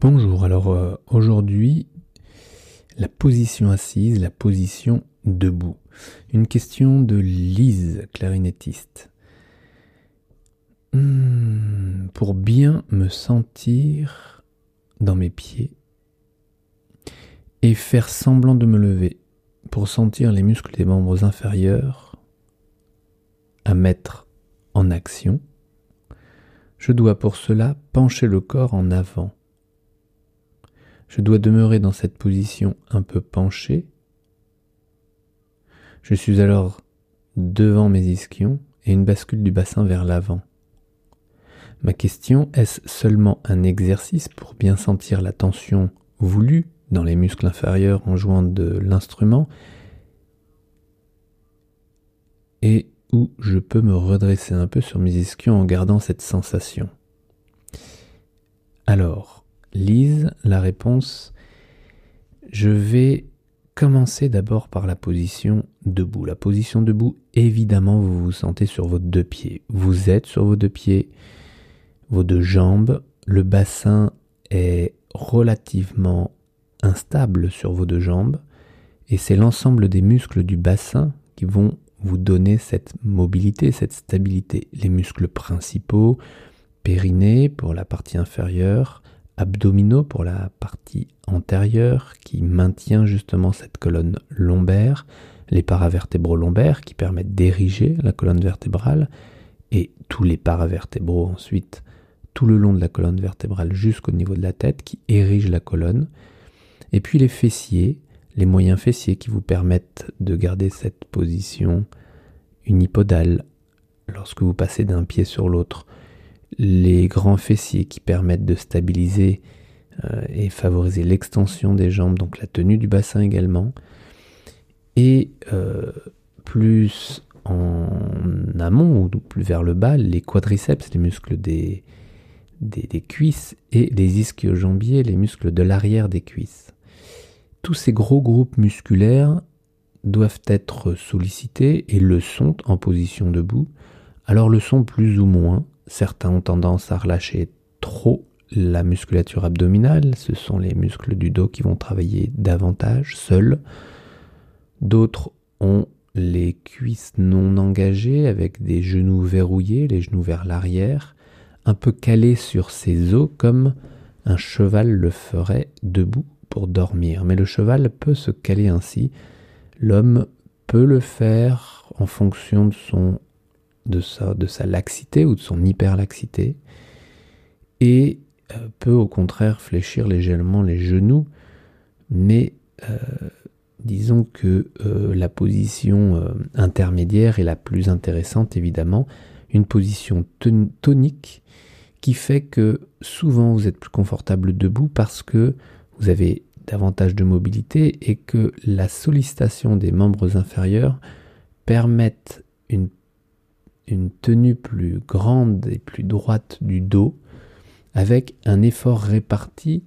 Bonjour, alors euh, aujourd'hui, la position assise, la position debout. Une question de Lise, clarinettiste. Hmm, pour bien me sentir dans mes pieds et faire semblant de me lever, pour sentir les muscles des membres inférieurs à mettre en action, je dois pour cela pencher le corps en avant. Je dois demeurer dans cette position un peu penchée. Je suis alors devant mes ischions et une bascule du bassin vers l'avant. Ma question, est-ce seulement un exercice pour bien sentir la tension voulue dans les muscles inférieurs en jouant de l'instrument? Et où je peux me redresser un peu sur mes ischions en gardant cette sensation? Alors, Lise, la réponse, je vais commencer d'abord par la position debout. La position debout, évidemment, vous vous sentez sur vos deux pieds. Vous êtes sur vos deux pieds, vos deux jambes, le bassin est relativement instable sur vos deux jambes, et c'est l'ensemble des muscles du bassin qui vont vous donner cette mobilité, cette stabilité. Les muscles principaux, périnée pour la partie inférieure, abdominaux pour la partie antérieure qui maintient justement cette colonne lombaire, les paravertébraux lombaires qui permettent d'ériger la colonne vertébrale et tous les paravertébraux ensuite tout le long de la colonne vertébrale jusqu'au niveau de la tête qui érigent la colonne. Et puis les fessiers les moyens fessiers qui vous permettent de garder cette position unipodale. Lorsque vous passez d'un pied sur l'autre, les grands fessiers qui permettent de stabiliser euh, et favoriser l'extension des jambes, donc la tenue du bassin également, et euh, plus en amont ou plus vers le bas, les quadriceps, les muscles des, des, des cuisses, et les ischio-jambiers, les muscles de l'arrière des cuisses tous ces gros groupes musculaires doivent être sollicités et le sont en position debout. Alors le sont plus ou moins. Certains ont tendance à relâcher trop la musculature abdominale, ce sont les muscles du dos qui vont travailler davantage seuls. D'autres ont les cuisses non engagées avec des genoux verrouillés, les genoux vers l'arrière, un peu calés sur ses os comme un cheval le ferait debout pour dormir, mais le cheval peut se caler ainsi. L'homme peut le faire en fonction de son de sa, laxité ou de son hyperlaxité et euh, peut au contraire fléchir légèrement les genoux, mais euh, disons que euh, la position intermédiaire est la plus intéressante évidemment, une position tonique qui fait que souvent vous êtes plus confortable debout parce que vous avez davantage de mobilité et que la sollicitation des membres inférieurs permette une, une tenue plus grande et plus droite du dos avec un effort réparti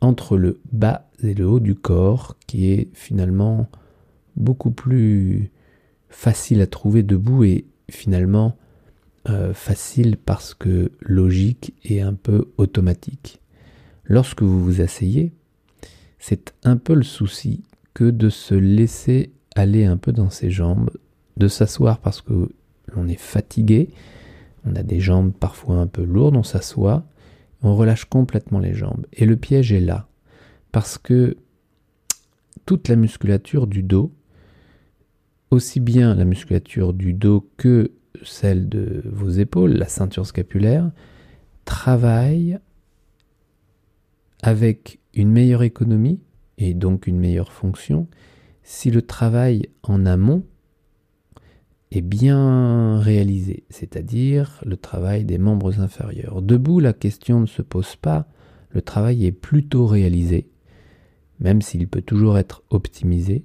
entre le bas et le haut du corps qui est finalement beaucoup plus facile à trouver debout et finalement euh, facile parce que logique et un peu automatique. Lorsque vous vous asseyez, c'est un peu le souci que de se laisser aller un peu dans ses jambes, de s'asseoir parce que l'on est fatigué, on a des jambes parfois un peu lourdes, on s'assoit, on relâche complètement les jambes. Et le piège est là, parce que toute la musculature du dos, aussi bien la musculature du dos que celle de vos épaules, la ceinture scapulaire, travaille avec une meilleure économie et donc une meilleure fonction si le travail en amont est bien réalisé, c'est-à-dire le travail des membres inférieurs. Debout, la question ne se pose pas, le travail est plutôt réalisé, même s'il peut toujours être optimisé.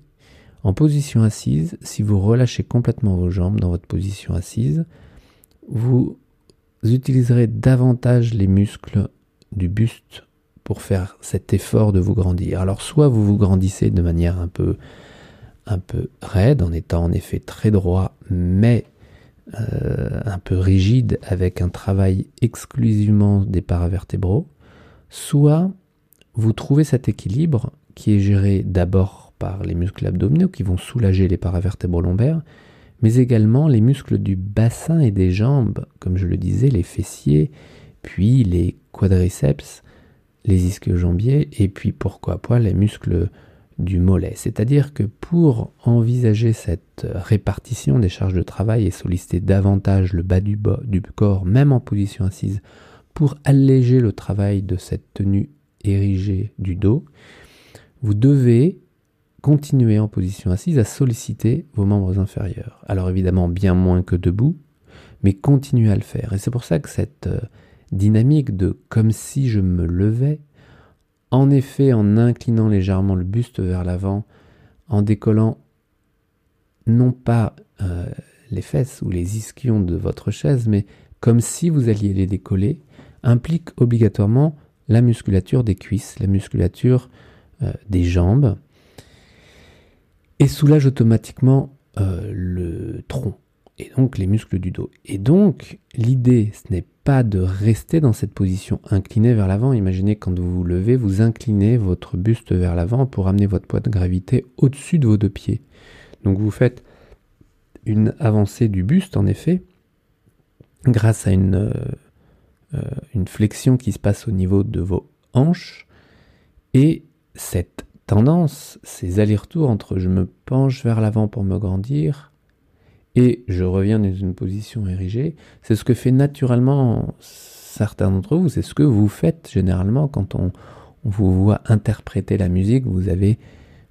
En position assise, si vous relâchez complètement vos jambes dans votre position assise, vous utiliserez davantage les muscles du buste pour faire cet effort de vous grandir. Alors soit vous vous grandissez de manière un peu, un peu raide, en étant en effet très droit, mais euh, un peu rigide, avec un travail exclusivement des paravertébraux, soit vous trouvez cet équilibre qui est géré d'abord par les muscles abdominaux qui vont soulager les paravertébraux lombaires, mais également les muscles du bassin et des jambes, comme je le disais, les fessiers, puis les quadriceps, les ischio-jambiers, et puis pourquoi pas les muscles du mollet. C'est-à-dire que pour envisager cette répartition des charges de travail et solliciter davantage le bas du, corps, même en position assise, pour alléger le travail de cette tenue érigée du dos, vous devez continuer en position assise à solliciter vos membres inférieurs. Alors évidemment bien moins que debout, mais continuez à le faire. Et c'est pour ça que cette euh, dynamique de comme si je me levais, en effet en inclinant légèrement le buste vers l'avant, en décollant non pas euh, les fesses ou les ischions de votre chaise, mais comme si vous alliez les décoller, implique obligatoirement la musculature des cuisses, la musculature euh, des jambes, et soulage automatiquement euh, le tronc et donc les muscles du dos. Et donc l'idée, ce n'est pas de rester dans cette position inclinée vers l'avant. Imaginez quand vous vous levez, vous inclinez votre buste vers l'avant pour amener votre poids de gravité au-dessus de vos deux pieds. Donc vous faites une avancée du buste en effet, grâce à une, euh, euh, une flexion qui se passe au niveau de vos hanches. Et cette tendance, ces allers-retours entre je me penche vers l'avant pour me grandir et je reviens dans une position érigée, c'est ce que fait naturellement certains d'entre vous, c'est ce que vous faites généralement quand on, vous voit interpréter la musique, vous avez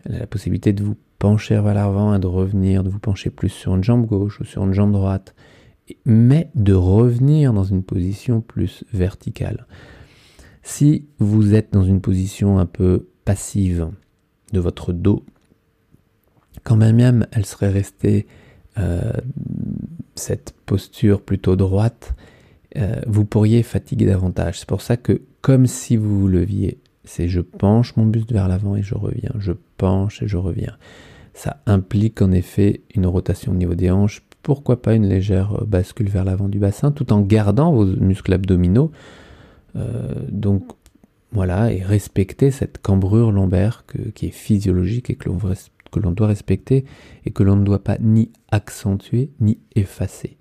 la possibilité de vous pencher vers l'avant et de revenir, de vous pencher plus sur une jambe gauche ou sur une jambe droite, mais de revenir dans une position plus verticale. Si vous êtes dans une position un peu passive, de votre dos, quand même elle serait restée euh, cette posture plutôt droite, euh, vous pourriez fatiguer davantage. C'est pour ça que, comme si vous vous leviez, c'est je penche mon buste vers l'avant et je reviens, je penche et je reviens. Ça implique en effet une rotation au niveau des hanches, pourquoi pas une légère bascule vers l'avant du bassin, tout en gardant vos muscles abdominaux. Euh, donc voilà, et respecter cette cambrure lombaire qui est physiologique et que l'on doit respecter et que l'on ne doit pas ni accentuer ni effacer.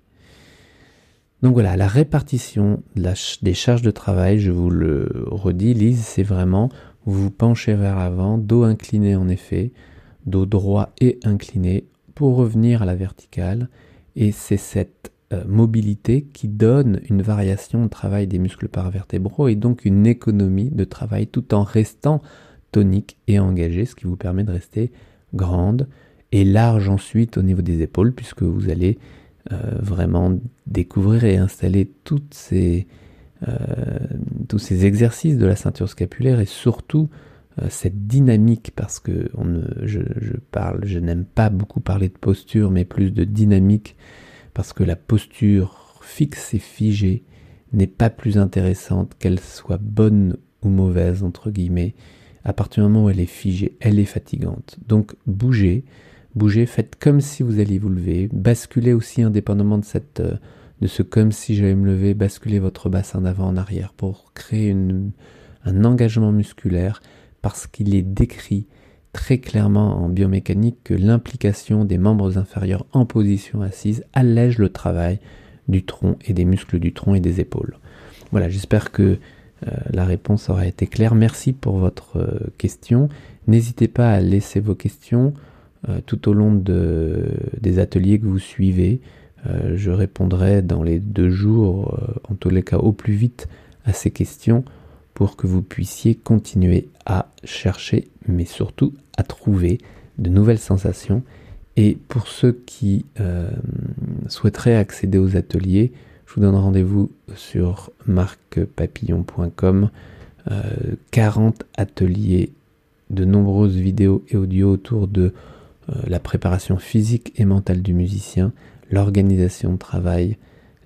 Donc voilà, la répartition des charges de travail, je vous le redis, Lise, c'est vraiment vous vous penchez vers l'avant, dos incliné en effet, dos droit et incliné pour revenir à la verticale. Et c'est cette euh, mobilité qui donne une variation de travail des muscles paravertébraux et donc une économie de travail tout en restant tonique et engagé, ce qui vous permet de rester grande et large ensuite au niveau des épaules puisque vous allez euh, vraiment découvrir et installer euh, tous ces exercices de la ceinture scapulaire et surtout cette dynamique parce que je, je n'aime pas beaucoup parler de posture mais plus de dynamique parce que la posture fixe et figée n'est pas plus intéressante qu'elle soit bonne ou mauvaise, entre guillemets. À partir du moment où elle est figée, elle est fatigante. Donc bougez, bougez, faites comme si vous alliez vous lever, basculez aussi indépendamment de, cette, euh, de ce comme si j'allais me lever, basculez votre bassin d'avant en arrière pour créer un engagement musculaire parce qu'il est décrit très clairement en biomécanique que l'implication des membres inférieurs en position assise allège le travail du tronc et des muscles du tronc et des épaules. Voilà, j'espère que euh, la réponse aura été claire. Merci pour votre euh, question. N'hésitez pas à laisser vos questions euh, tout au long de, des ateliers que vous suivez. je répondrai dans les deux jours, en tous les cas au plus vite, à ces questions pour que vous puissiez continuer à chercher, mais surtout à trouver de nouvelles sensations. Et pour ceux qui souhaiteraient accéder aux ateliers, je vous donne rendez-vous sur marcpapillon.com. 40 euh, ateliers, de nombreuses vidéos et audios autour de euh, la préparation physique et mentale du musicien, l'organisation de travail,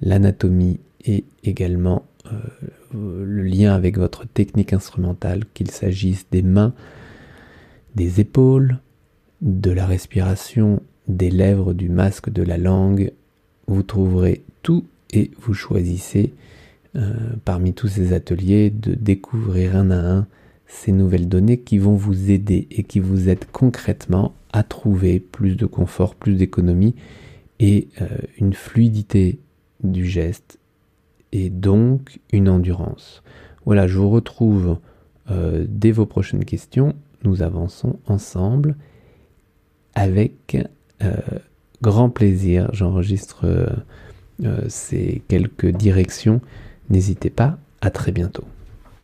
l'anatomie et également euh, le lien avec votre technique instrumentale, qu'il s'agisse des mains, des épaules, de la respiration, des lèvres, du masque, de la langue. Vous trouverez tout et vous choisissez parmi tous ces ateliers, de découvrir un à un ces nouvelles données qui vont vous aider et qui vous aident concrètement à trouver plus de confort, plus d'économie et une fluidité du geste et donc une endurance. Voilà, je vous retrouve euh, dès vos prochaines questions. Nous avançons ensemble avec euh, grand plaisir. J'enregistre euh, ces quelques directions. N'hésitez pas, à très bientôt.